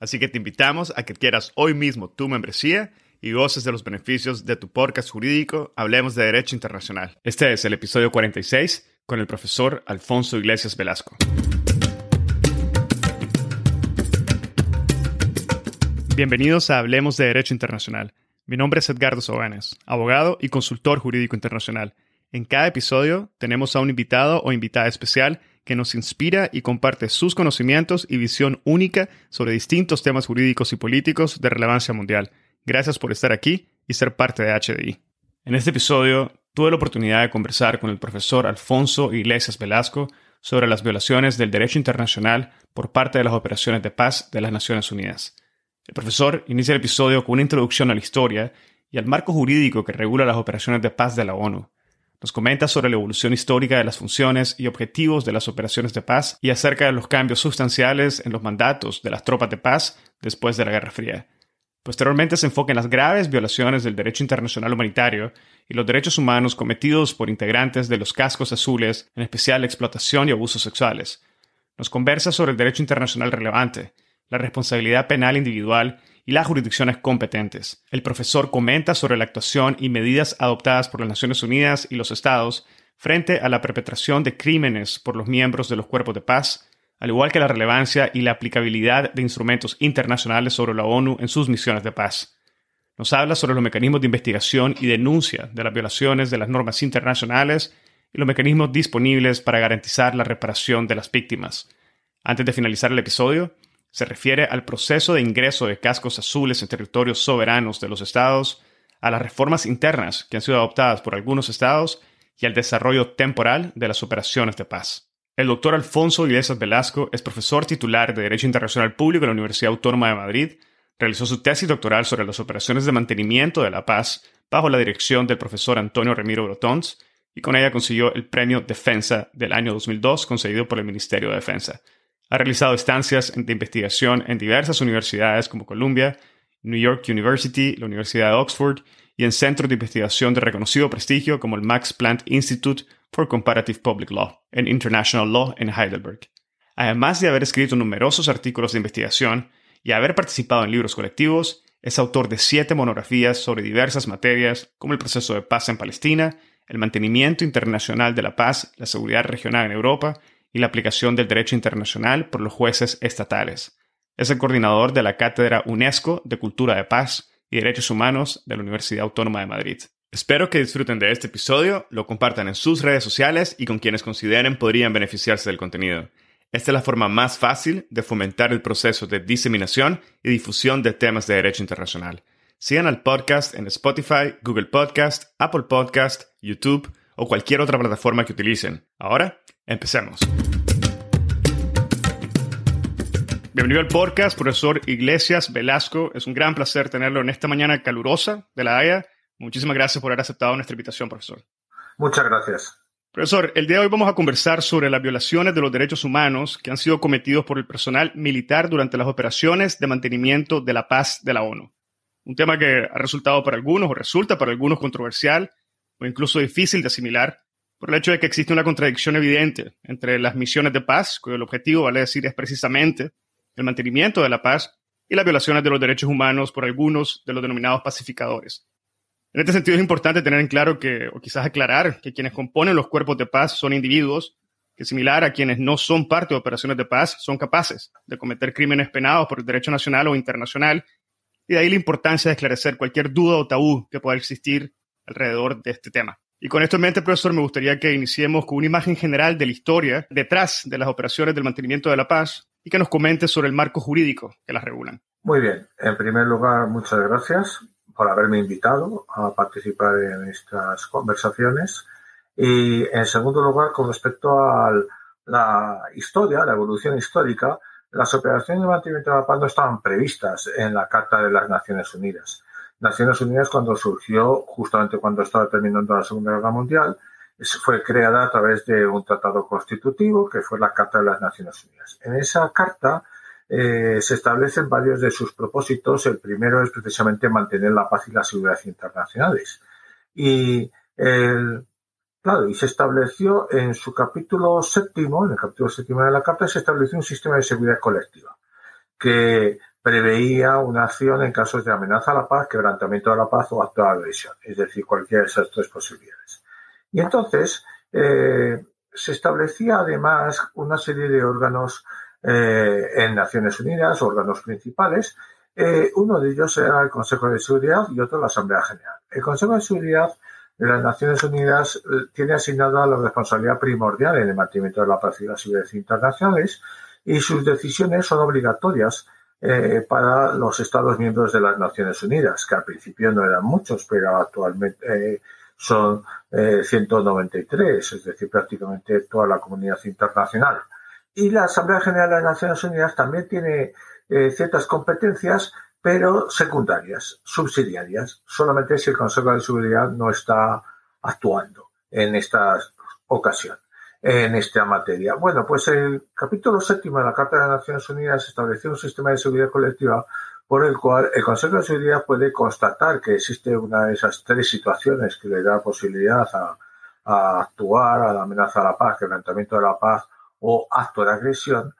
Así que te invitamos a que quieras hoy mismo tu membresía y goces de los beneficios de tu podcast jurídico Hablemos de Derecho Internacional. Este es el episodio 46 con el profesor Alfonso Iglesias Velasco. Bienvenidos a Hablemos de Derecho Internacional. Mi nombre es Edgardo Sobanes, abogado y consultor jurídico internacional. En cada episodio tenemos a un invitado o invitada especial que nos inspira y comparte sus conocimientos y visión única sobre distintos temas jurídicos y políticos de relevancia mundial. Gracias por estar aquí y ser parte de HDI. En este episodio tuve la oportunidad de conversar con el profesor Alfonso Iglesias Velasco sobre las violaciones del derecho internacional por parte de las operaciones de paz de las Naciones Unidas. El profesor inicia el episodio con una introducción a la historia y al marco jurídico que regula las operaciones de paz de la ONU, nos comenta sobre la evolución histórica de las funciones y objetivos de las operaciones de paz y acerca de los cambios sustanciales en los mandatos de las tropas de paz después de la Guerra Fría. Posteriormente se enfoca en las graves violaciones del derecho internacional humanitario y los derechos humanos cometidos por integrantes de los cascos azules, en especial la explotación y abusos sexuales. Nos conversa sobre el derecho internacional relevante, la responsabilidad penal individual y las jurisdicciones competentes. El profesor comenta sobre la actuación y medidas adoptadas por las Naciones Unidas y los Estados frente a la perpetración de crímenes por los miembros de los cuerpos de paz, al igual que la relevancia y la aplicabilidad de instrumentos internacionales sobre la ONU en sus misiones de paz. Nos habla sobre los mecanismos de investigación y denuncia de las violaciones de las normas internacionales y los mecanismos disponibles para garantizar la reparación de las víctimas. Antes de finalizar el episodio, se refiere al proceso de ingreso de cascos azules en territorios soberanos de los estados, a las reformas internas que han sido adoptadas por algunos estados y al desarrollo temporal de las operaciones de paz. El doctor Alfonso Iglesias Velasco es profesor titular de Derecho Internacional Público en la Universidad Autónoma de Madrid. Realizó su tesis doctoral sobre las operaciones de mantenimiento de la paz bajo la dirección del profesor Antonio Remiro Brotons y con ella consiguió el premio Defensa del año 2002 concedido por el Ministerio de Defensa. Ha realizado estancias de investigación en diversas universidades como Columbia, New York University, la Universidad de Oxford y en centros de investigación de reconocido prestigio como el Max Planck Institute for Comparative Public Law en International Law en Heidelberg. Además de haber escrito numerosos artículos de investigación y haber participado en libros colectivos, es autor de siete monografías sobre diversas materias como el proceso de paz en Palestina, el mantenimiento internacional de la paz, la seguridad regional en Europa y la aplicación del derecho internacional por los jueces estatales. Es el coordinador de la Cátedra UNESCO de Cultura de Paz y Derechos Humanos de la Universidad Autónoma de Madrid. Espero que disfruten de este episodio, lo compartan en sus redes sociales y con quienes consideren podrían beneficiarse del contenido. Esta es la forma más fácil de fomentar el proceso de diseminación y difusión de temas de derecho internacional. Sigan al podcast en Spotify, Google Podcast, Apple Podcast, YouTube o cualquier otra plataforma que utilicen. Ahora, empecemos. Bienvenido al podcast, profesor Iglesias Velasco. Es un gran placer tenerlo en esta mañana calurosa de la Haya. Muchísimas gracias por haber aceptado nuestra invitación, profesor. Muchas gracias. Profesor, el día de hoy vamos a conversar sobre las violaciones de los derechos humanos que han sido cometidos por el personal militar durante las operaciones de mantenimiento de la paz de la ONU. Un tema que ha resultado para algunos o resulta para algunos controversial o incluso difícil de asimilar por el hecho de que existe una contradicción evidente entre las misiones de paz, cuyo objetivo, vale decir, es precisamente el mantenimiento de la paz y las violaciones de los derechos humanos por algunos de los denominados pacificadores. En este sentido es importante tener en claro que, o quizás aclarar, que quienes componen los cuerpos de paz son individuos que, similar a quienes no son parte de operaciones de paz, son capaces de cometer crímenes penados por el derecho nacional o internacional, y de ahí la importancia de esclarecer cualquier duda o tabú que pueda existir alrededor de este tema. Y con esto en mente, profesor, me gustaría que iniciemos con una imagen general de la historia detrás de las operaciones del mantenimiento de la paz y que nos comente sobre el marco jurídico que las regulan. Muy bien. En primer lugar, muchas gracias por haberme invitado a participar en estas conversaciones. Y en segundo lugar, con respecto a la historia, la evolución histórica, las operaciones de mantenimiento de la paz no estaban previstas en la Carta de las Naciones Unidas. Naciones Unidas, cuando surgió, justamente cuando estaba terminando la Segunda Guerra Mundial, fue creada a través de un tratado constitutivo que fue la Carta de las Naciones Unidas. En esa carta eh, se establecen varios de sus propósitos. El primero es precisamente mantener la paz y la seguridad internacionales. Y claro, y se estableció en su capítulo séptimo, en el capítulo séptimo de la Carta, se estableció un sistema de seguridad colectiva que preveía una acción en casos de amenaza a la paz, quebrantamiento de la paz o acto de agresión, es decir, cualquiera de esas tres posibilidades. Y entonces eh, se establecía además una serie de órganos eh, en Naciones Unidas, órganos principales. Eh, uno de ellos era el Consejo de Seguridad y otro la Asamblea General. El Consejo de Seguridad de las Naciones Unidas tiene asignada la responsabilidad primordial en el mantenimiento de la paz y la seguridad internacionales y sus decisiones son obligatorias para los Estados miembros de las Naciones Unidas, que al principio no eran muchos, pero actualmente son 193, eh, es decir, prácticamente toda la comunidad internacional. Y la Asamblea General de las Naciones Unidas también tiene eh, ciertas competencias, pero secundarias, subsidiarias, solamente si el Consejo de Seguridad no está actuando en esta ocasión, en esta materia. Bueno, pues el capítulo séptimo de la Carta de las Naciones Unidas estableció un sistema de seguridad colectiva por el cual el Consejo de Seguridad puede constatar que existe una de esas tres situaciones que le da posibilidad a, actuar a la amenaza a la paz, quebrantamiento de la paz o acto de agresión.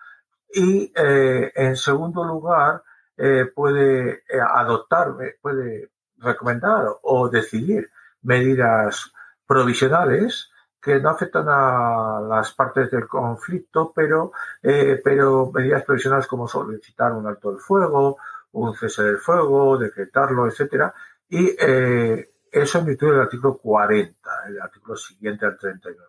Y eh, en segundo lugar, eh, puede eh, adoptar, puede recomendar o decidir medidas provisionales que no afectan a las partes del conflicto, pero, pero medidas provisionales como solicitar un alto del fuego, un cese del fuego, decretarlo, etcétera, y eh, eso en virtud del artículo 40, el artículo siguiente al 39.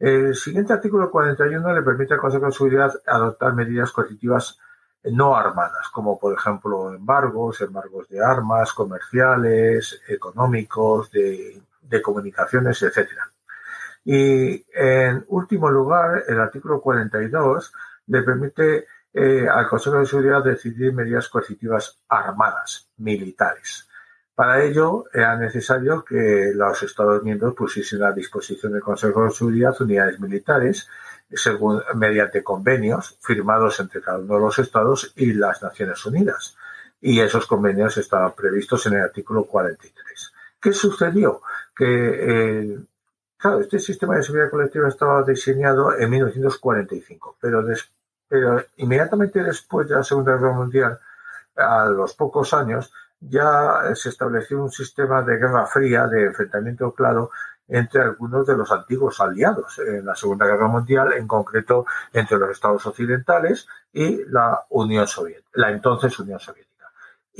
El siguiente artículo 41 le permite al Consejo de Seguridad adoptar medidas coercitivas no armadas, como por ejemplo embargos, embargos de armas, comerciales, económicos, de, de comunicaciones, etcétera. Y en último lugar, el artículo 42 le permite eh, al Consejo de Seguridad decidir medidas coercitivas armadas, militares. Para ello era necesario que los Estados miembros pusiesen a disposición del Consejo de Seguridad unidades militares mediante convenios firmados entre cada uno de los Estados y las Naciones Unidas. Y esos convenios estaban previstos en el artículo 43. ¿Qué sucedió? Que eh, Claro, este sistema de seguridad colectiva estaba diseñado en 1945, pero después pero inmediatamente después de la Segunda Guerra Mundial, a los pocos años, ya se estableció un sistema de guerra fría, de enfrentamiento claro entre algunos de los antiguos aliados en la Segunda Guerra Mundial, en concreto entre los Estados occidentales y la Unión Soviética, la entonces Unión Soviética.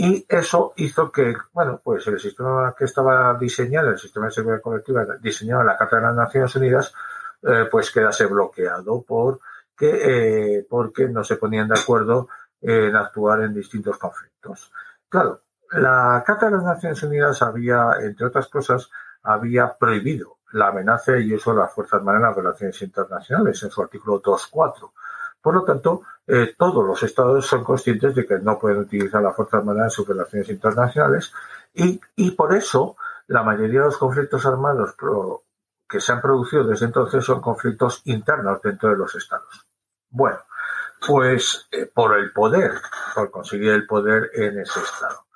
Y eso hizo que, bueno, pues el sistema que estaba diseñado, el sistema de seguridad colectiva diseñado en la Carta de las Naciones Unidas, eh, pues quedase bloqueado por que, eh, porque no se ponían de acuerdo en actuar en distintos conflictos. Claro, la Carta de las Naciones Unidas había, entre otras cosas, había prohibido la amenaza y uso de las Fuerzas Armadas en las relaciones internacionales en su artículo 2.4. Por lo tanto, eh, todos los estados son conscientes de que no pueden utilizar la Fuerza Armada en sus relaciones internacionales y, y por eso la mayoría de los conflictos armados que se han producido desde entonces son conflictos internos dentro de los estados. Bueno, pues eh, por el poder, por conseguir el poder en ese estado.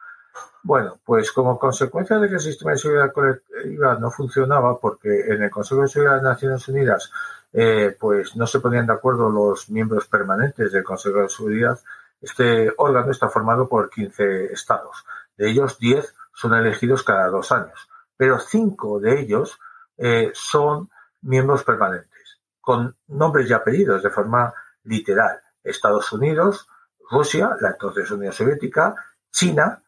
Bueno, pues como consecuencia de que el sistema de seguridad colectiva no funcionaba, porque en el Consejo de Seguridad de Naciones Unidas eh, pues no se ponían de acuerdo los miembros permanentes del Consejo de Seguridad, este órgano está formado por 15 estados. De ellos, 10 son elegidos cada dos años, pero cinco de ellos eh, son miembros permanentes, con nombres y apellidos de forma literal. Estados Unidos, Rusia, la entonces Unión Soviética, China,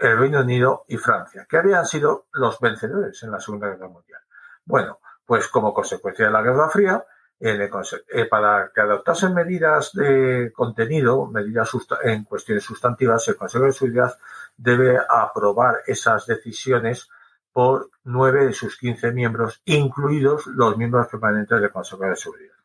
el Reino Unido y Francia, que habían sido los vencedores en la Segunda Guerra Mundial. Bueno, pues como consecuencia de la Guerra Fría, eh, para que adoptasen medidas de contenido, medidas en cuestiones sustantivas, el Consejo de Seguridad debe aprobar esas decisiones por nueve de sus quince miembros, incluidos los miembros permanentes del Consejo de Seguridad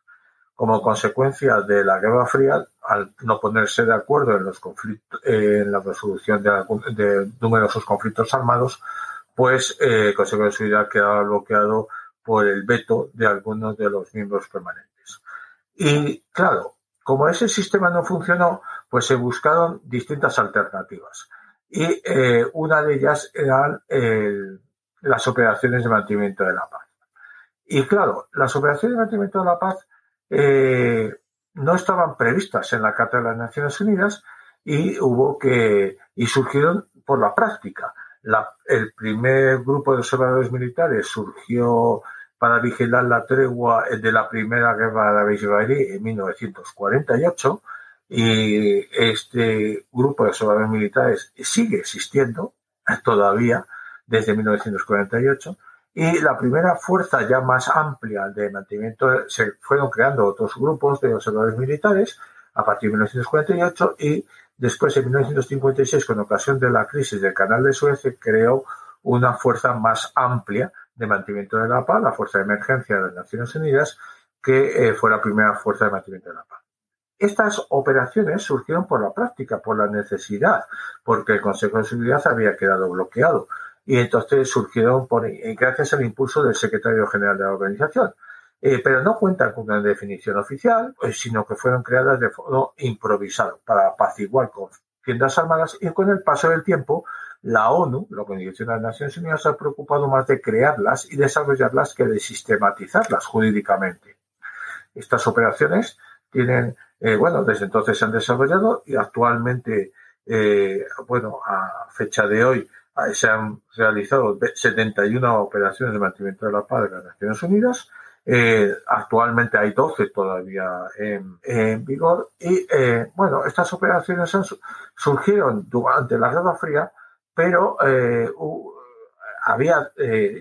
como consecuencia de la Guerra Fría, al no ponerse de acuerdo en los conflictos, en la resolución de, numerosos conflictos armados, pues eh, el Consejo Seguridad quedaba bloqueado por el veto de algunos de los miembros permanentes. Y claro, como ese sistema no funcionó, pues se buscaron distintas alternativas. Y eh, una de ellas eran las operaciones de mantenimiento de la paz. Y claro, las operaciones de mantenimiento de la paz eh, no estaban previstas en la Carta de las Naciones Unidas y hubo que y surgieron por la práctica. el primer grupo de observadores militares surgió para vigilar la tregua de la primera guerra árabe-israelí en 1948 y este grupo de observadores militares sigue existiendo todavía desde 1948 y la primera fuerza ya más amplia de mantenimiento se fueron creando otros grupos de observadores militares a partir de 1948 y después en 1956 con ocasión de la crisis del canal de Suez se creó una fuerza más amplia de mantenimiento de la paz, la Fuerza de Emergencia de las Naciones Unidas, que eh, fue la primera fuerza de mantenimiento de la paz. Estas operaciones surgieron por la práctica, por la necesidad, porque el Consejo de Seguridad había quedado bloqueado y entonces surgieron por, eh, gracias al impulso del secretario general de la organización. Eh, pero no cuentan con una definición oficial, eh, sino que fueron creadas de modo improvisado para apaciguar con tiendas armadas y con el paso del tiempo la ONU, la Organización de las Naciones Unidas, se ha preocupado más de crearlas y desarrollarlas que de sistematizarlas jurídicamente. Estas operaciones tienen, bueno, desde entonces se han desarrollado y actualmente, bueno, a fecha de hoy, se han realizado 71 operaciones de mantenimiento de la paz de las Naciones Unidas. Eh, actualmente hay 12 todavía en, vigor y eh, bueno, estas operaciones surgieron durante la Guerra Fría, pero eh, había,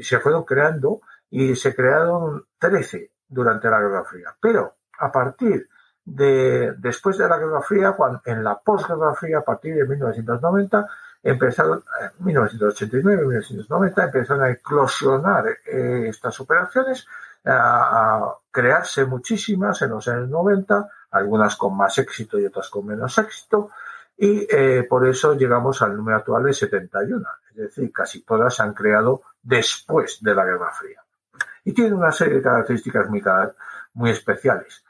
se fueron creando y se crearon 13 durante la Guerra Fría. Pero a partir de después de la Guerra Fría, cuando, en la posguerra fría, a partir de 1990, empezaron, en 1989, 1990, empezaron a eclosionar eh, estas operaciones, a, crearse muchísimas en los años 90, algunas con más éxito y otras con menos éxito, y eh, por eso llegamos al número actual de 71, es decir, casi todas se han creado después de la Guerra Fría. Y tienen una serie de características muy especiales.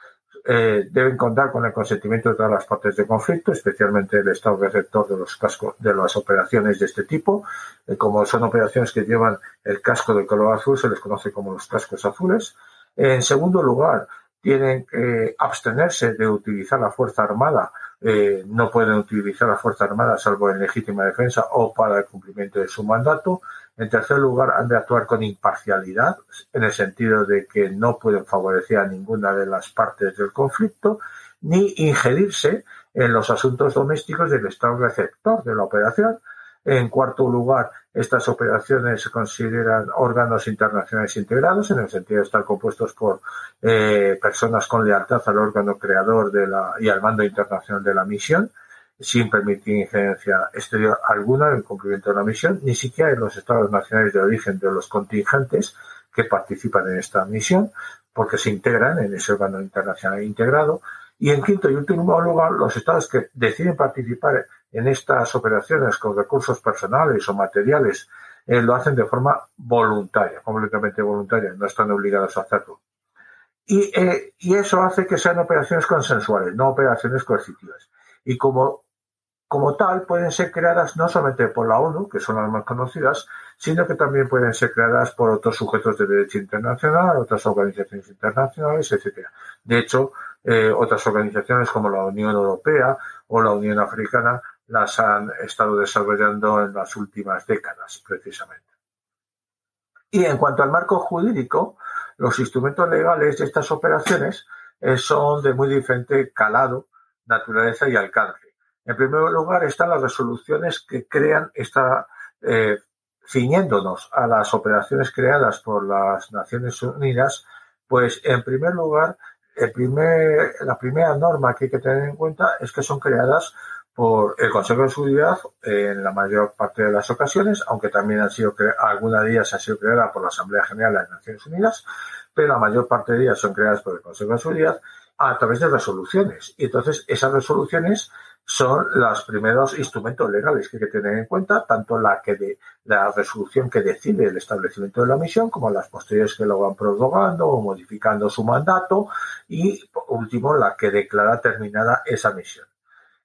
Eh, deben contar con el consentimiento de todas las partes de conflicto, especialmente el Estado receptor de los cascos, de las operaciones de este tipo. Eh, como son operaciones que llevan el casco de color azul, se les conoce como los cascos azules. En segundo lugar, tienen que abstenerse de utilizar la fuerza armada. Eh, no pueden utilizar la fuerza armada salvo en legítima defensa o para el cumplimiento de su mandato. En tercer lugar, han de actuar con imparcialidad, en el sentido de que no pueden favorecer a ninguna de las partes del conflicto, ni ingerirse en los asuntos domésticos del Estado receptor de la operación. En cuarto lugar, estas operaciones se consideran órganos internacionales integrados, en el sentido de estar compuestos por eh, personas con lealtad al órgano creador de la, y al mando internacional de la misión sin permitir injerencia exterior alguna en el cumplimiento de la misión, ni siquiera en los estados nacionales de origen de los contingentes que participan en esta misión, porque se integran en ese órgano internacional integrado. Y en quinto y último lugar, los estados que deciden participar en estas operaciones con recursos personales o materiales eh, lo hacen de forma voluntaria, completamente voluntaria, no están obligados a hacerlo. Y, eh, y eso hace que sean operaciones consensuales, no operaciones coercitivas. Y como como tal pueden ser creadas no solamente por la ONU, que son las más conocidas, sino que también pueden ser creadas por otros sujetos de derecho internacional, otras organizaciones internacionales, etc. De hecho, eh, otras organizaciones como la Unión Europea o la Unión Africana las han estado desarrollando en las últimas décadas, precisamente. Y en cuanto al marco jurídico, los instrumentos legales de estas operaciones eh, son de muy diferente calado, naturaleza y alcance. En primer lugar están las resoluciones que crean esta, eh, ciñéndonos a las operaciones creadas por las Naciones Unidas, pues en primer lugar, el primer, la primera norma que hay que tener en cuenta es que son creadas por el Consejo de Seguridad en la mayor parte de las ocasiones, aunque también han sido alguna de ellas ha sido creada por la Asamblea General de las Naciones Unidas, pero la mayor parte de ellas son creadas por el Consejo de Seguridad a través de resoluciones. Y entonces esas resoluciones son los primeros instrumentos legales que hay que tener en cuenta, tanto la que de, la resolución que decide el establecimiento de la misión, como las posteriores que lo van prorrogando o modificando su mandato, y por último la que declara terminada esa misión.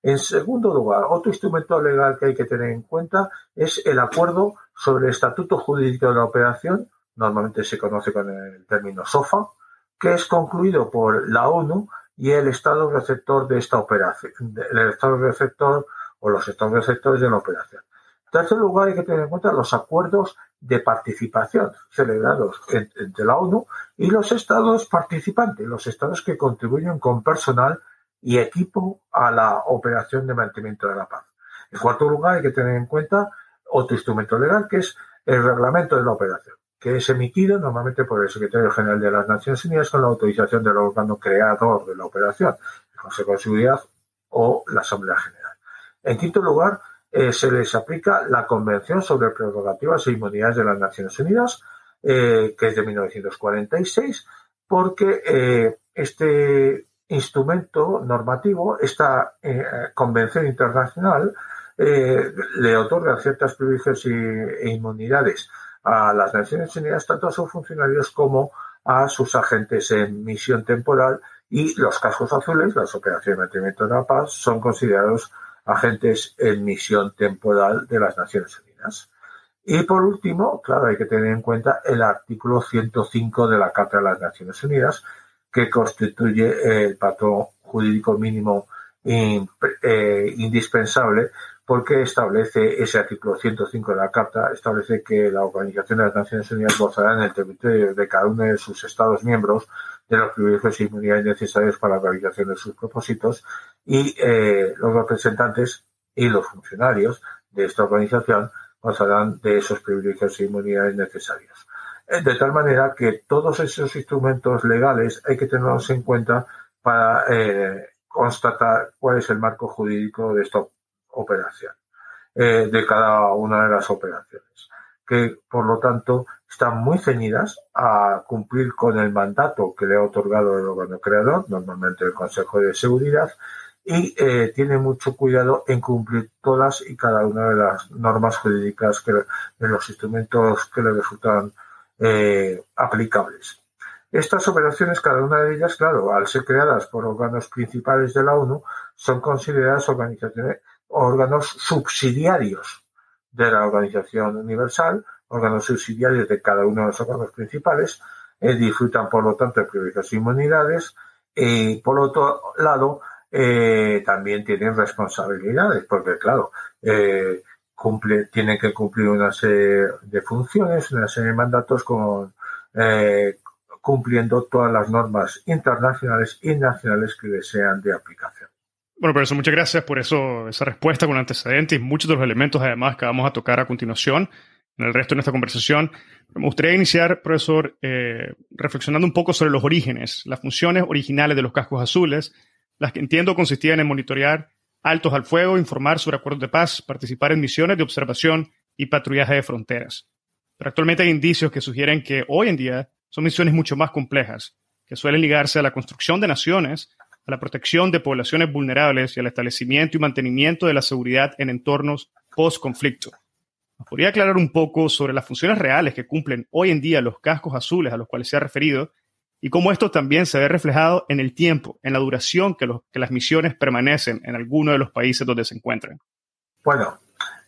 En segundo lugar, otro instrumento legal que hay que tener en cuenta es el acuerdo sobre el estatuto jurídico de la operación, normalmente se conoce con el término SOFA, que es concluido por la ONU y el estado receptor de esta operación, el estado receptor o los estados receptores de la operación. En tercer lugar, hay que tener en cuenta los acuerdos de participación celebrados entre la ONU y los estados participantes, los estados que contribuyen con personal y equipo a la operación de mantenimiento de la paz. En cuarto lugar, hay que tener en cuenta otro instrumento legal que es el reglamento de la operación que es emitido normalmente por el Secretario General de las Naciones Unidas con la autorización del órgano creador de la operación, el Consejo de Seguridad o la Asamblea General. En quinto lugar, eh, se les aplica la Convención sobre Prerrogativas e Inmunidades de las Naciones Unidas, eh, que es de 1946, porque eh, este instrumento normativo, esta convención internacional, le otorga ciertos privilegios e inmunidades a las Naciones Unidas tanto a sus funcionarios como a sus agentes en misión temporal y los cascos azules, las operaciones de mantenimiento de la paz, son considerados agentes en misión temporal de las Naciones Unidas. Y por último, claro, hay que tener en cuenta el artículo 105 de la Carta de las Naciones Unidas, que constituye el patrón jurídico mínimo eh, indispensable porque establece ese artículo 105 de la Carta, establece que la Organización de las Naciones Unidas gozará en el territorio de cada uno de sus Estados miembros de los privilegios y inmunidades necesarios para la realización de sus propósitos y eh, los representantes y los funcionarios de esta organización gozarán de esos privilegios y inmunidades necesarios. Eh, de tal manera que todos esos instrumentos legales hay que tenerlos en cuenta para eh, constatar cuál es el marco jurídico de esta operación, eh, de cada una de las operaciones, que por lo tanto están muy ceñidas a cumplir con el mandato que le ha otorgado el órgano creador, normalmente el Consejo de Seguridad, y eh, tiene mucho cuidado en cumplir todas y cada una de las normas jurídicas que, de los instrumentos que le resultan eh, aplicables. Estas operaciones, cada una de ellas, claro, al ser creadas por órganos principales de la ONU, son consideradas organizaciones órganos subsidiarios de la Organización Universal, órganos subsidiarios de cada uno de los órganos principales, eh, disfrutan por lo tanto de privilegios e inmunidades y por otro lado eh, también tienen responsabilidades porque claro eh, tienen que cumplir una serie de funciones, una serie de mandatos con cumpliendo todas las normas internacionales y nacionales que les sean de aplicación. Bueno, profesor, muchas gracias por esa respuesta con antecedentes y muchos de los elementos además que vamos a tocar a continuación en el resto de nuestra conversación. Me gustaría iniciar, profesor, eh, reflexionando un poco sobre los orígenes, las funciones originales de los cascos azules, las que entiendo consistían en monitorear altos al fuego, informar sobre acuerdos de paz, participar en misiones de observación y patrullaje de fronteras. Pero actualmente hay indicios que sugieren que hoy en día son misiones mucho más complejas, que suelen ligarse a la construcción de naciones a la protección de poblaciones vulnerables y al establecimiento y mantenimiento de la seguridad en entornos post-conflicto. ¿Nos podría aclarar un poco sobre las funciones reales que cumplen hoy en día los cascos azules a los cuales se ha referido y cómo esto también se ve reflejado en el tiempo, en la duración que, que las misiones permanecen en alguno de los países donde se encuentran? Bueno,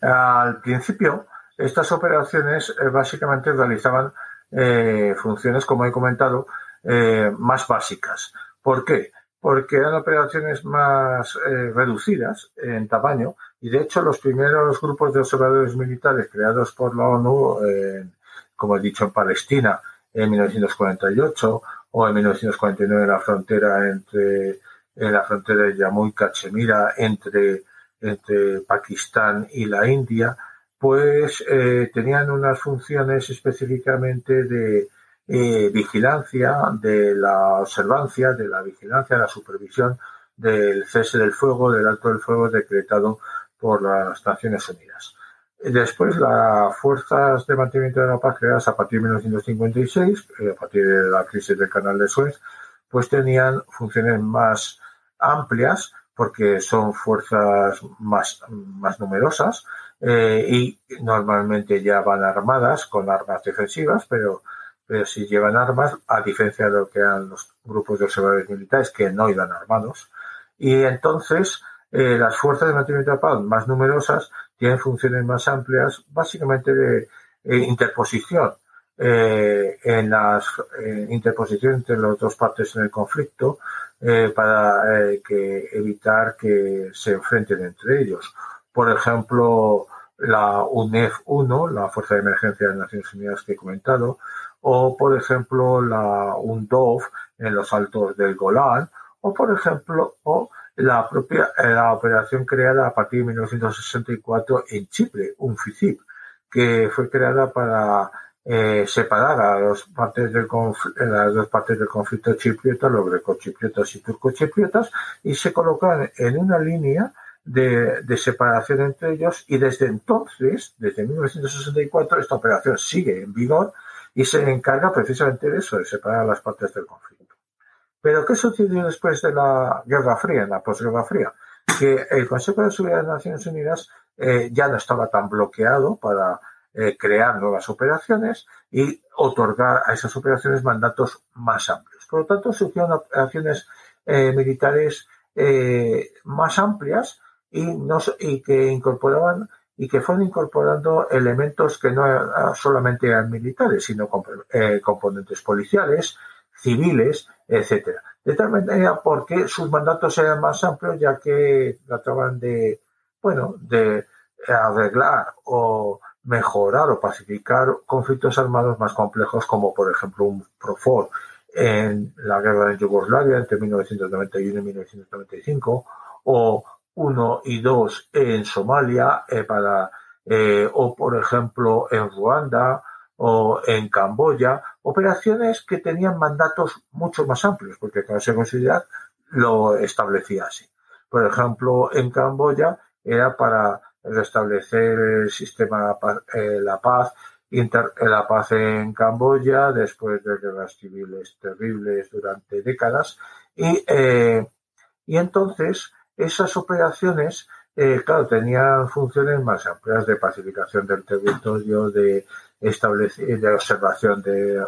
al principio estas operaciones eh, básicamente realizaban eh, funciones, como he comentado, eh, más básicas. ¿Por qué? Porque eran operaciones más reducidas en tamaño y de hecho los primeros grupos de observadores militares creados por la ONU, como he dicho, en Palestina en 1948 o en 1949 en la frontera entre en la frontera de Jammu y Cachemira entre entre Pakistán y la India, pues eh, tenían unas funciones específicamente de eh, vigilancia, de la observancia, de la vigilancia, de la supervisión del cese del fuego, del alto del fuego decretado por las Naciones Unidas. Después, las fuerzas de mantenimiento de la paz creadas a partir de 1956, eh, a partir de la crisis del canal de Suez, pues tenían funciones más amplias porque son fuerzas más, más numerosas eh, y normalmente ya van armadas con armas defensivas, pero, pero si llevan armas, a diferencia de lo que eran los grupos de observadores militares que no iban armados. Y entonces eh, las fuerzas de mantenimiento de paz más numerosas tienen funciones más amplias, básicamente de eh, interposición. en las interposición entre las dos partes en el conflicto, eh, para eh, que evitar que se enfrenten entre ellos. Por ejemplo, la UNEF 1, la Fuerza de Emergencia de Naciones Unidas que he comentado, o por ejemplo la UNDOF en los altos del Golán, o por ejemplo, o la propia la operación creada a partir de 1964 en Chipre, un FICIP, que fue creada para eh, separar a los partes del las dos partes del conflicto chipriota, los grecochipriotas y turcochipriotas, y se colocan en una línea de, separación entre ellos y desde entonces, desde 1964, esta operación sigue en vigor y se encarga precisamente de eso, de separar las partes del conflicto. Pero ¿qué sucedió después de la Guerra Fría, en la posguerra fría? Que el Consejo de Seguridad de las Naciones Unidas eh, ya no estaba tan bloqueado para eh, crear nuevas operaciones y otorgar a esas operaciones mandatos más amplios. Por lo tanto, se hicieron operaciones eh, militares más amplias y que incorporaban y que fueron incorporando elementos que no solamente eran militares, sino componentes policiales, civiles, etcétera. De tal manera porque sus mandatos eran más amplios, ya que trataban de, bueno, de arreglar o mejorar o pacificar conflictos armados más complejos como por ejemplo un Profor en la guerra de Yugoslavia entre 1991 y 1995 o uno y dos en Somalia eh, para eh, o por ejemplo en Ruanda o en Camboya operaciones que tenían mandatos mucho más amplios porque cada seguridad lo establecía así. Por ejemplo en Camboya era para restablecer el sistema, eh, la paz, inter, la paz en Camboya después de guerras civiles terribles durante décadas y, y entonces esas operaciones eh, claro, tenían funciones más amplias de pacificación del territorio, de de observación de,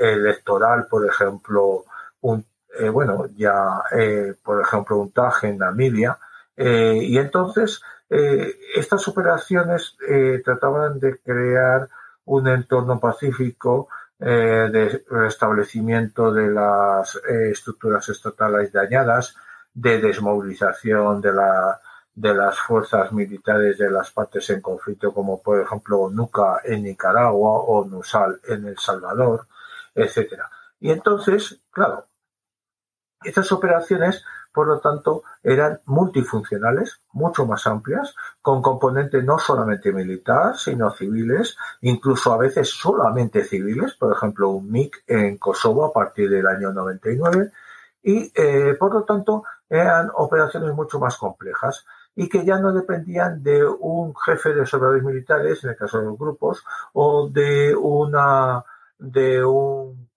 electoral, por ejemplo, un, eh, bueno, ya, eh, por ejemplo, un TAG en Namibia, y entonces estas operaciones trataban de crear un entorno pacífico de restablecimiento de las estructuras estatales dañadas, de desmovilización de, la, de las fuerzas militares de las partes en conflicto, como por ejemplo NUCA en Nicaragua o NUSAL en El Salvador, etcétera. Y entonces, claro, estas operaciones por lo tanto, eran multifuncionales, mucho más amplias, con componente no solamente militar, sino civiles, incluso a veces solamente civiles, por ejemplo, un MIC en Kosovo a partir del año 99, y eh, por lo tanto eran operaciones mucho más complejas y que ya no dependían de un jefe de observadores militares, en el caso de los grupos, o de una de un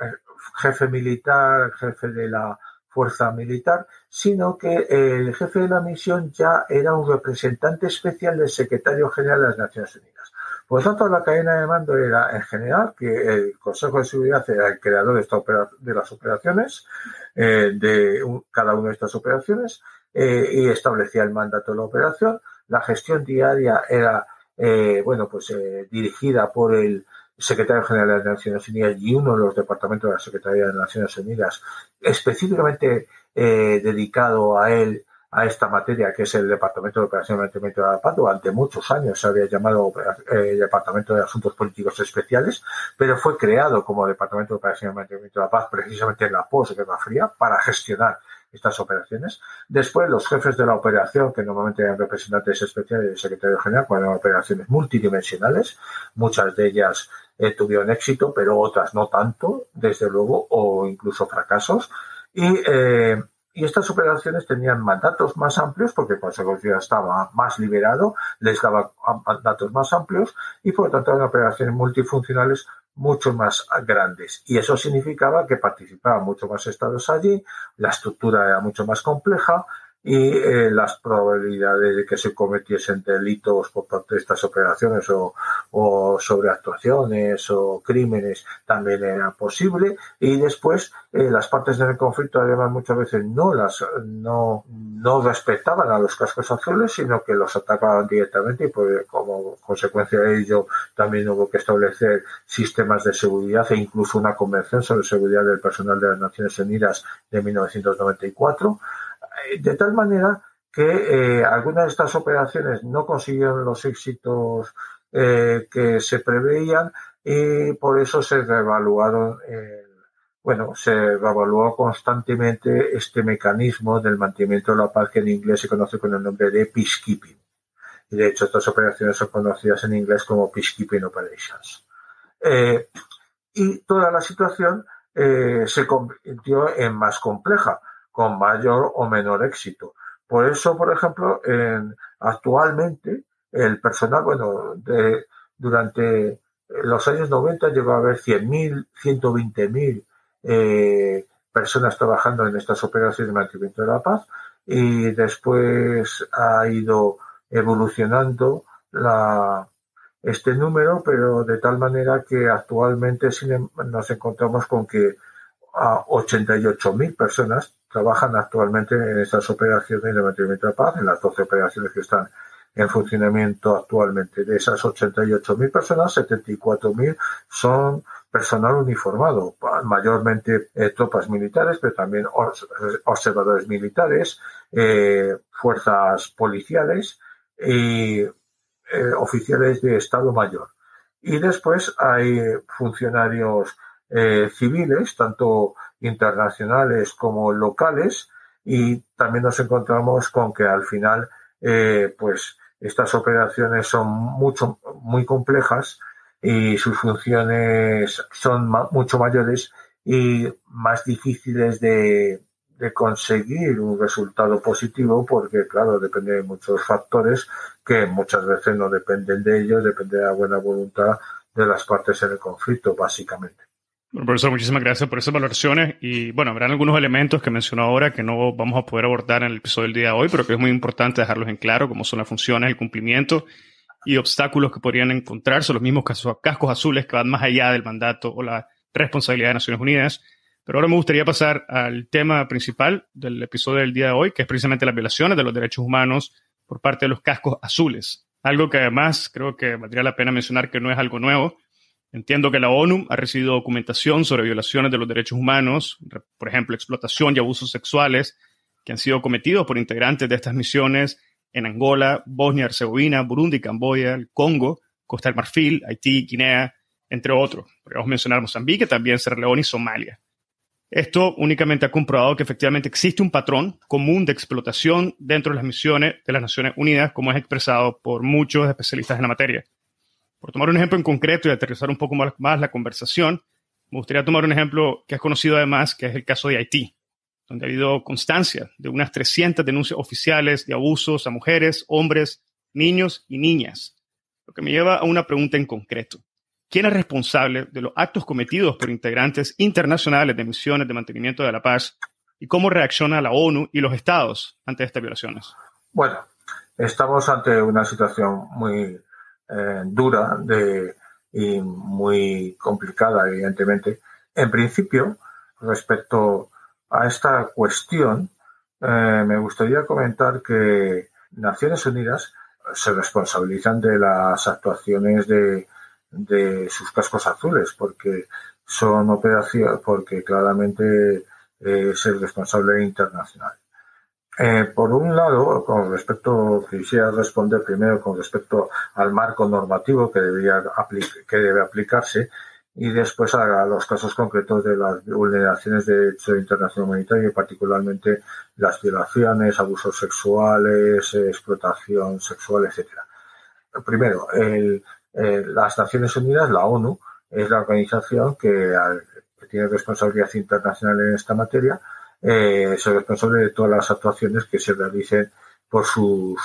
eh, jefe militar, jefe de la fuerza militar, sino que el jefe de la misión ya era un representante especial del secretario general de las Naciones Unidas. Por lo tanto, la cadena de mando era en general que el Consejo de Seguridad era el creador de, las operaciones, eh, de cada una de estas operaciones, eh, y establecía el mandato de la operación. La gestión diaria era, eh, bueno, pues dirigida por el secretario general de las Naciones Unidas y uno de los departamentos de la Secretaría de las Naciones Unidas específicamente dedicado a él a esta materia, que es el Departamento de Operación y Mantenimiento de la Paz. Durante muchos años se había llamado eh, Departamento de Asuntos Políticos Especiales, pero fue creado como Departamento de Operación y Mantenimiento de la Paz precisamente en la posguerra fría para gestionar estas operaciones. Después, los jefes de la operación, que normalmente eran representantes especiales del secretario general, cuando eran operaciones multidimensionales, muchas de ellas eh, tuvieron éxito, pero otras no tanto, desde luego, o incluso fracasos. Y eh, y estas operaciones tenían mandatos más amplios porque el Consejo de estaba más liberado, les daba mandatos más amplios y por lo tanto eran operaciones multifuncionales mucho más grandes. Y eso significaba que participaban mucho más estados allí, la estructura era mucho más compleja y eh, las probabilidades de que se cometiesen delitos por parte de estas operaciones o, o sobreactuaciones o crímenes también era posible. Y después eh, las partes del conflicto además muchas veces no las no, no respetaban a los cascos azules sino que los atacaban directamente y pues, como consecuencia de ello también hubo que establecer sistemas de seguridad e incluso una convención sobre seguridad del personal de las Naciones Unidas de 1994 de tal manera que eh, algunas de estas operaciones no consiguieron los éxitos eh, que se preveían y por eso se reevaluaron, bueno, se reevaluó constantemente este mecanismo del mantenimiento de la paz que en inglés se conoce con el nombre de peacekeeping. Y de hecho estas operaciones son conocidas en inglés como peacekeeping operations. Eh, y toda la situación se convirtió en más compleja con mayor o menor éxito. Por eso, por ejemplo, en, actualmente el personal, bueno, de, durante los años 90 llegó a haber 100.000, 120.000 eh, personas trabajando en estas operaciones de mantenimiento de la paz y después ha ido evolucionando este número, pero de tal manera que actualmente em, nos encontramos con que a 88.000 personas trabajan actualmente en estas operaciones de mantenimiento de paz, en las 12 operaciones que están en funcionamiento actualmente. De esas 88.000 personas, 74.000 son personal uniformado, mayormente eh, tropas militares, pero también observadores militares, eh, fuerzas policiales y eh, oficiales de Estado Mayor. Y después hay funcionarios civiles, tanto internacionales como locales y también nos encontramos con que al final eh, pues estas operaciones son mucho muy complejas y sus funciones son mucho mayores y más difíciles de, de conseguir un resultado positivo porque claro depende de muchos factores que muchas veces no dependen de ellos depende de la buena voluntad de las partes en el conflicto básicamente bueno, profesor, muchísimas gracias por esas valoraciones. Y bueno, habrán algunos elementos que mencionó ahora que no vamos a poder abordar en el episodio del día de hoy, pero que es muy importante dejarlos en claro, como son las funciones, el cumplimiento y obstáculos que podrían encontrarse, los mismos cascos azules que van más allá del mandato o la responsabilidad de Naciones Unidas. Pero ahora me gustaría pasar al tema principal del episodio del día de hoy, que es precisamente las violaciones de los derechos humanos por parte de los cascos azules. Algo que además creo que valdría la pena mencionar que no es algo nuevo Entiendo que la ONU ha recibido documentación sobre violaciones de los derechos humanos, por ejemplo, explotación y abusos sexuales que han sido cometidos por integrantes de estas misiones en Angola, Bosnia Herzegovina, Burundi, Camboya, el Congo, Costa del Marfil, Haití, Guinea, entre otros. Podríamos mencionar Mozambique, también Sierra Leona y Somalia. Esto únicamente ha comprobado que efectivamente existe un patrón común de explotación dentro de las misiones de las Naciones Unidas, como es expresado por muchos especialistas en la materia. Por tomar un ejemplo en concreto y aterrizar un poco más, la conversación, me gustaría tomar un ejemplo que es conocido además, que es el caso de Haití, donde ha habido constancia de unas 300 denuncias oficiales de abusos a mujeres, hombres, niños y niñas. Lo que me lleva a una pregunta en concreto. ¿Quién es responsable de los actos cometidos por integrantes internacionales de misiones de mantenimiento de la paz y cómo reacciona la ONU y los estados ante estas violaciones. Bueno, estamos ante una situación muy eh, dura de, y muy complicada, evidentemente. En principio, respecto a esta cuestión, eh, me gustaría comentar que Naciones Unidas se responsabilizan de las actuaciones de, de sus cascos azules, porque son operaciones, porque claramente es el responsable internacional. Eh, por un lado, con respecto, quisiera responder primero con respecto al marco normativo que, debe aplicarse y después a, los casos concretos de las vulneraciones de derecho internacional humanitario, particularmente las violaciones, abusos sexuales, explotación sexual, etcétera. Primero, el, las Naciones Unidas, la ONU, es la organización que, que tiene responsabilidad internacional en esta materia eh, es responsable de todas las actuaciones que se realicen por sus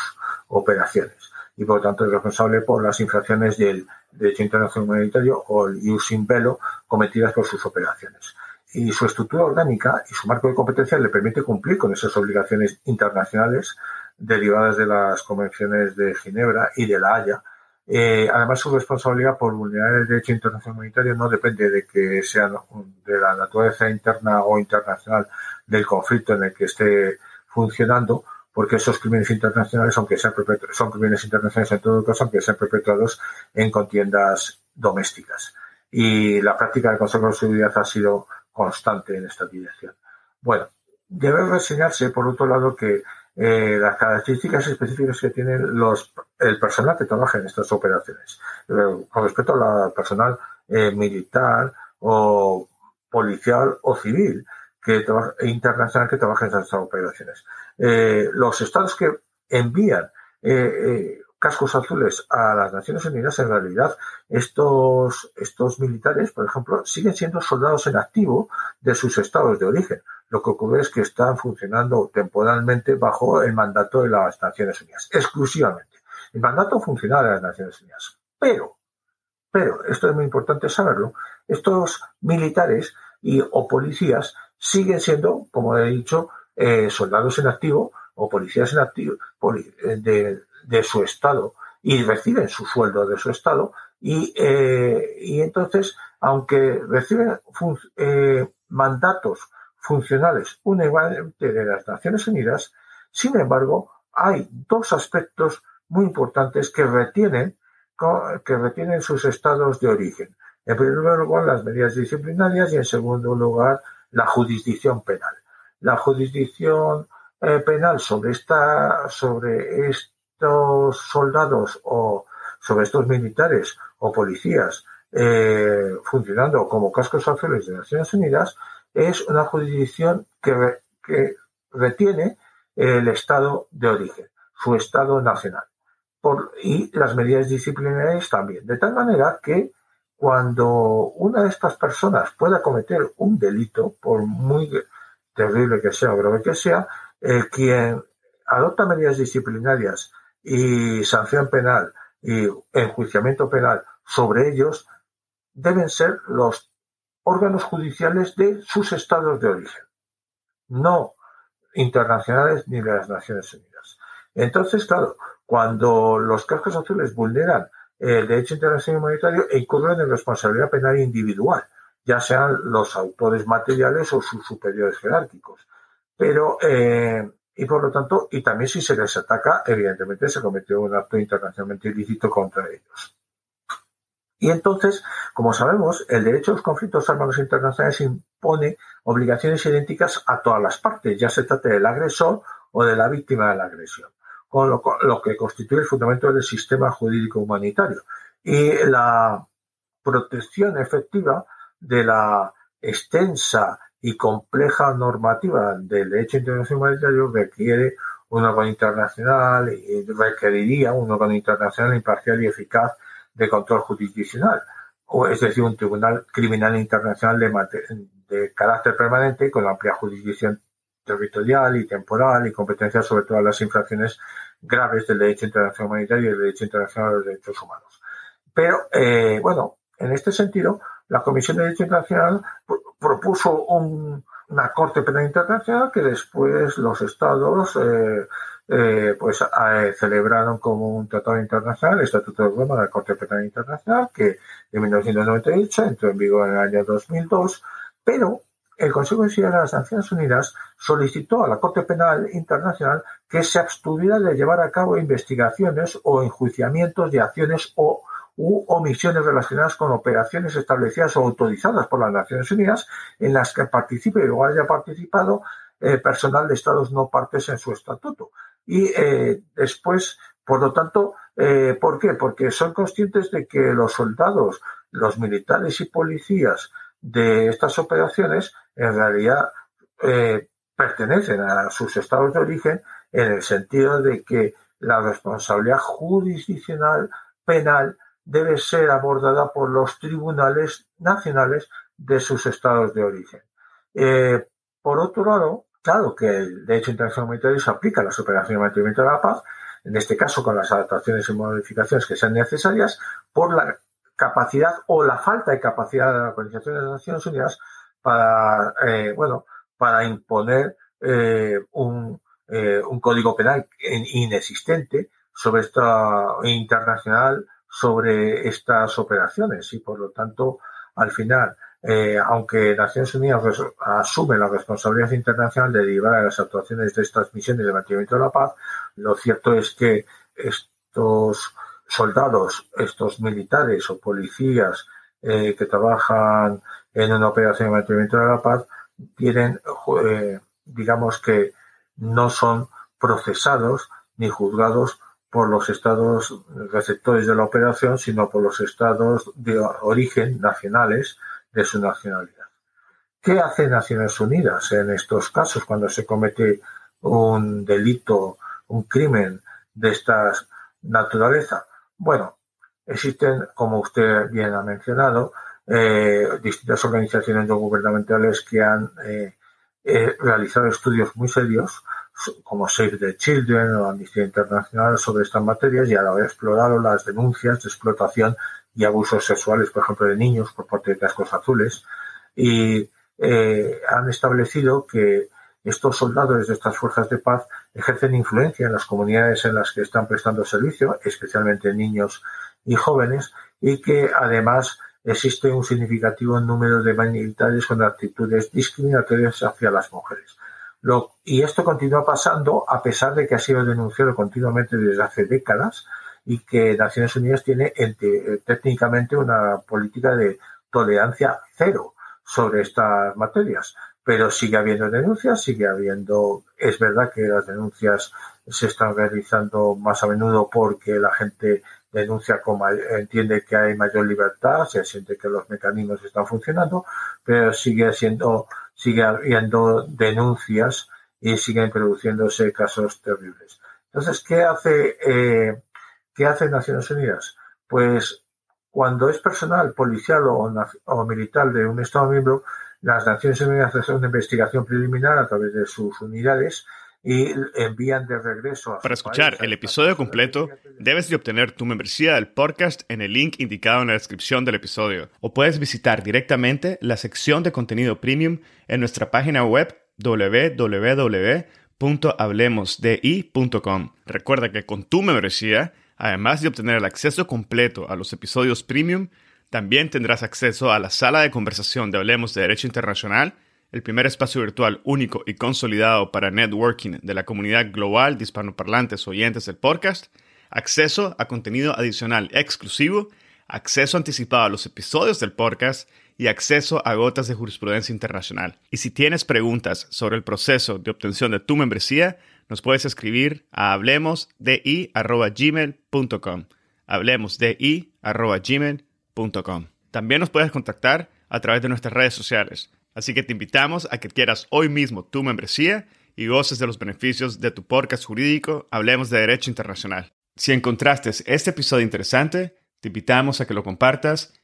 operaciones y por lo tanto es responsable por las infracciones del derecho internacional humanitario o el ius velo cometidas por sus operaciones. Y su estructura orgánica y su marco de competencia le permite cumplir con esas obligaciones internacionales derivadas de las convenciones de Ginebra y de La Haya. Eh, además, su responsabilidad por vulnerar el derecho internacional humanitario no depende de que sea de la naturaleza interna o internacional del conflicto en el que esté funcionando, porque esos crímenes internacionales, aunque sean son crímenes internacionales en todo caso, aunque sean perpetrados en contiendas domésticas. Y la práctica del Consejo de Seguridad ha sido constante en esta dirección. Bueno, debe reseñarse, por otro lado, que eh, las características específicas que tiene los, el personal que trabaja en estas operaciones. Eh, con respecto al personal eh, militar o policial o civil, que e internacional que trabaja en estas operaciones. Los estados que envían cascos azules a las Naciones Unidas, en realidad, estos, estos militares, por ejemplo, siguen siendo soldados en activo de sus estados de origen. Lo que ocurre es que están funcionando temporalmente bajo el mandato de las Naciones Unidas, exclusivamente. El mandato funcional de las Naciones Unidas. Pero, pero, esto es muy importante saberlo, estos militares y, o policías siguen siendo, como he dicho, eh, soldados en activo o policías en activo eh, de, su estado y reciben su sueldo de su estado y, eh, y entonces, aunque reciben mandatos funcionales únicamente de las Naciones Unidas, sin embargo, hay dos aspectos muy importantes que retienen, que retienen sus estados de origen. En primer lugar, las medidas disciplinarias y en segundo lugar, la jurisdicción penal. La jurisdicción eh, penal sobre, esta, sobre estos soldados o sobre estos militares o policías eh, funcionando como cascos azules de Naciones Unidas es una jurisdicción que, retiene el estado de origen, su estado nacional. Por, y las medidas disciplinarias también. De tal manera que cuando una de estas personas pueda cometer un delito, por muy terrible que sea o grave que sea, eh, quien adopta medidas disciplinarias y sanción penal y enjuiciamiento penal sobre ellos deben ser los órganos judiciales de sus estados de origen, no internacionales ni de las Naciones Unidas. Entonces, claro, cuando los cascos azules vulneran el derecho internacional humanitario incurren en responsabilidad penal individual, ya sean los autores materiales o sus superiores jerárquicos. Pero, eh, y por lo tanto, y también si se les ataca, evidentemente se cometió un acto internacionalmente ilícito contra ellos. Y entonces, como sabemos, el derecho a los conflictos armados internacionales impone obligaciones idénticas a todas las partes, ya se trate del agresor o de la víctima de la agresión con lo, que constituye el fundamento del sistema jurídico humanitario. Y la protección efectiva de la extensa y compleja normativa del derecho internacional humanitario requiere un órgano internacional y requeriría un órgano internacional imparcial y eficaz de control jurisdiccional, o es decir, un tribunal criminal internacional de, carácter permanente con amplia jurisdicción territorial y temporal y competencia sobre todas las infracciones graves del derecho internacional humanitario y del derecho internacional de los derechos humanos. Pero, eh, bueno, en este sentido, la Comisión de Derecho Internacional propuso un, una Corte Penal Internacional que después los estados eh, eh, pues eh, celebraron como un tratado internacional el Estatuto de Roma de la Corte Penal Internacional que en 1998 entró en vigor en el año 2002, pero el Consejo de Seguridad de las Naciones Unidas solicitó a la Corte Penal Internacional que se abstuviera de llevar a cabo investigaciones o enjuiciamientos de acciones o u omisiones relacionadas con operaciones establecidas o autorizadas por las Naciones Unidas en las que participe o haya participado eh, personal de Estados no partes en su estatuto. Y eh, después, por lo tanto, eh, ¿por qué? Porque son conscientes de que los soldados, los militares y policías de estas operaciones en realidad pertenecen a sus estados de origen en el sentido de que la responsabilidad jurisdiccional penal debe ser abordada por los tribunales nacionales de sus estados de origen. Eh, por otro lado, claro que el derecho internacional humanitario se aplica a las operaciones de mantenimiento de la paz, en este caso con las adaptaciones y modificaciones que sean necesarias, por la capacidad o la falta de capacidad de la Organización de las Naciones Unidas para, eh, bueno, para imponer eh, un, un código penal inexistente sobre esta internacional sobre estas operaciones. Y por lo tanto al final eh, aunque Naciones Unidas asume la responsabilidad internacional de derivar las actuaciones de estas misiones de mantenimiento de la paz, lo cierto es que estos soldados, estos militares o policías eh, que trabajan en una operación de mantenimiento de la paz tienen, eh, digamos que no son procesados ni juzgados por los estados receptores de la operación, sino por los estados de origen nacionales de su nacionalidad. ¿Qué hace Naciones Unidas en estos casos cuando se comete un delito, un crimen de esta naturaleza? Bueno, existen, como usted bien ha mencionado, eh, distintas organizaciones no gubernamentales que han eh, eh, realizado estudios muy serios como Save the Children o Amnistía Internacional sobre estas materias y ahora explorado las denuncias de explotación y abusos sexuales, por ejemplo, de niños por parte de cascos azules. Y eh, han establecido que estos soldados de estas fuerzas de paz ejercen influencia en las comunidades en las que están prestando servicio, especialmente niños y jóvenes, y que además existe un significativo número de militares con actitudes discriminatorias hacia las mujeres. Y esto continúa pasando a pesar de que ha sido denunciado continuamente desde hace décadas y que Naciones Unidas tiene técnicamente una política de tolerancia cero sobre estas materias. Pero sigue habiendo denuncias, sigue habiendo, es verdad que las denuncias se están realizando más a menudo porque la gente denuncia como entiende que hay mayor libertad, se siente que los mecanismos están funcionando, pero sigue siendo sigue habiendo denuncias y siguen produciéndose casos terribles. Entonces, ¿qué hace, eh, ¿qué hace Naciones Unidas? Pues cuando es personal policial o, militar de un Estado miembro, las Naciones Unidas hacen una investigación preliminar a través de sus unidades y envían de regreso a Para escuchar el episodio completo, debes de obtener tu membresía del podcast en el link indicado en la descripción del episodio o puedes visitar directamente la sección de contenido premium en nuestra página web www.hablemosdi.com. Recuerda que con tu membresía, además de obtener el acceso completo a los episodios premium, también tendrás acceso a la sala de conversación de Hablemos de Derecho Internacional el primer espacio virtual único y consolidado para networking de la comunidad global de hispanoparlantes oyentes del podcast, acceso a contenido adicional exclusivo, acceso anticipado a los episodios del podcast y acceso a gotas de jurisprudencia internacional. Y si tienes preguntas sobre el proceso de obtención de tu membresía, nos puedes escribir a hablemosdi.gmail.com hablemosdi.gmail.com También nos puedes contactar a través de nuestras redes sociales. Así que te invitamos a que quieras hoy mismo tu membresía y goces de los beneficios de tu podcast jurídico Hablemos de Derecho Internacional. Si encontraste este episodio interesante, te invitamos a que lo compartas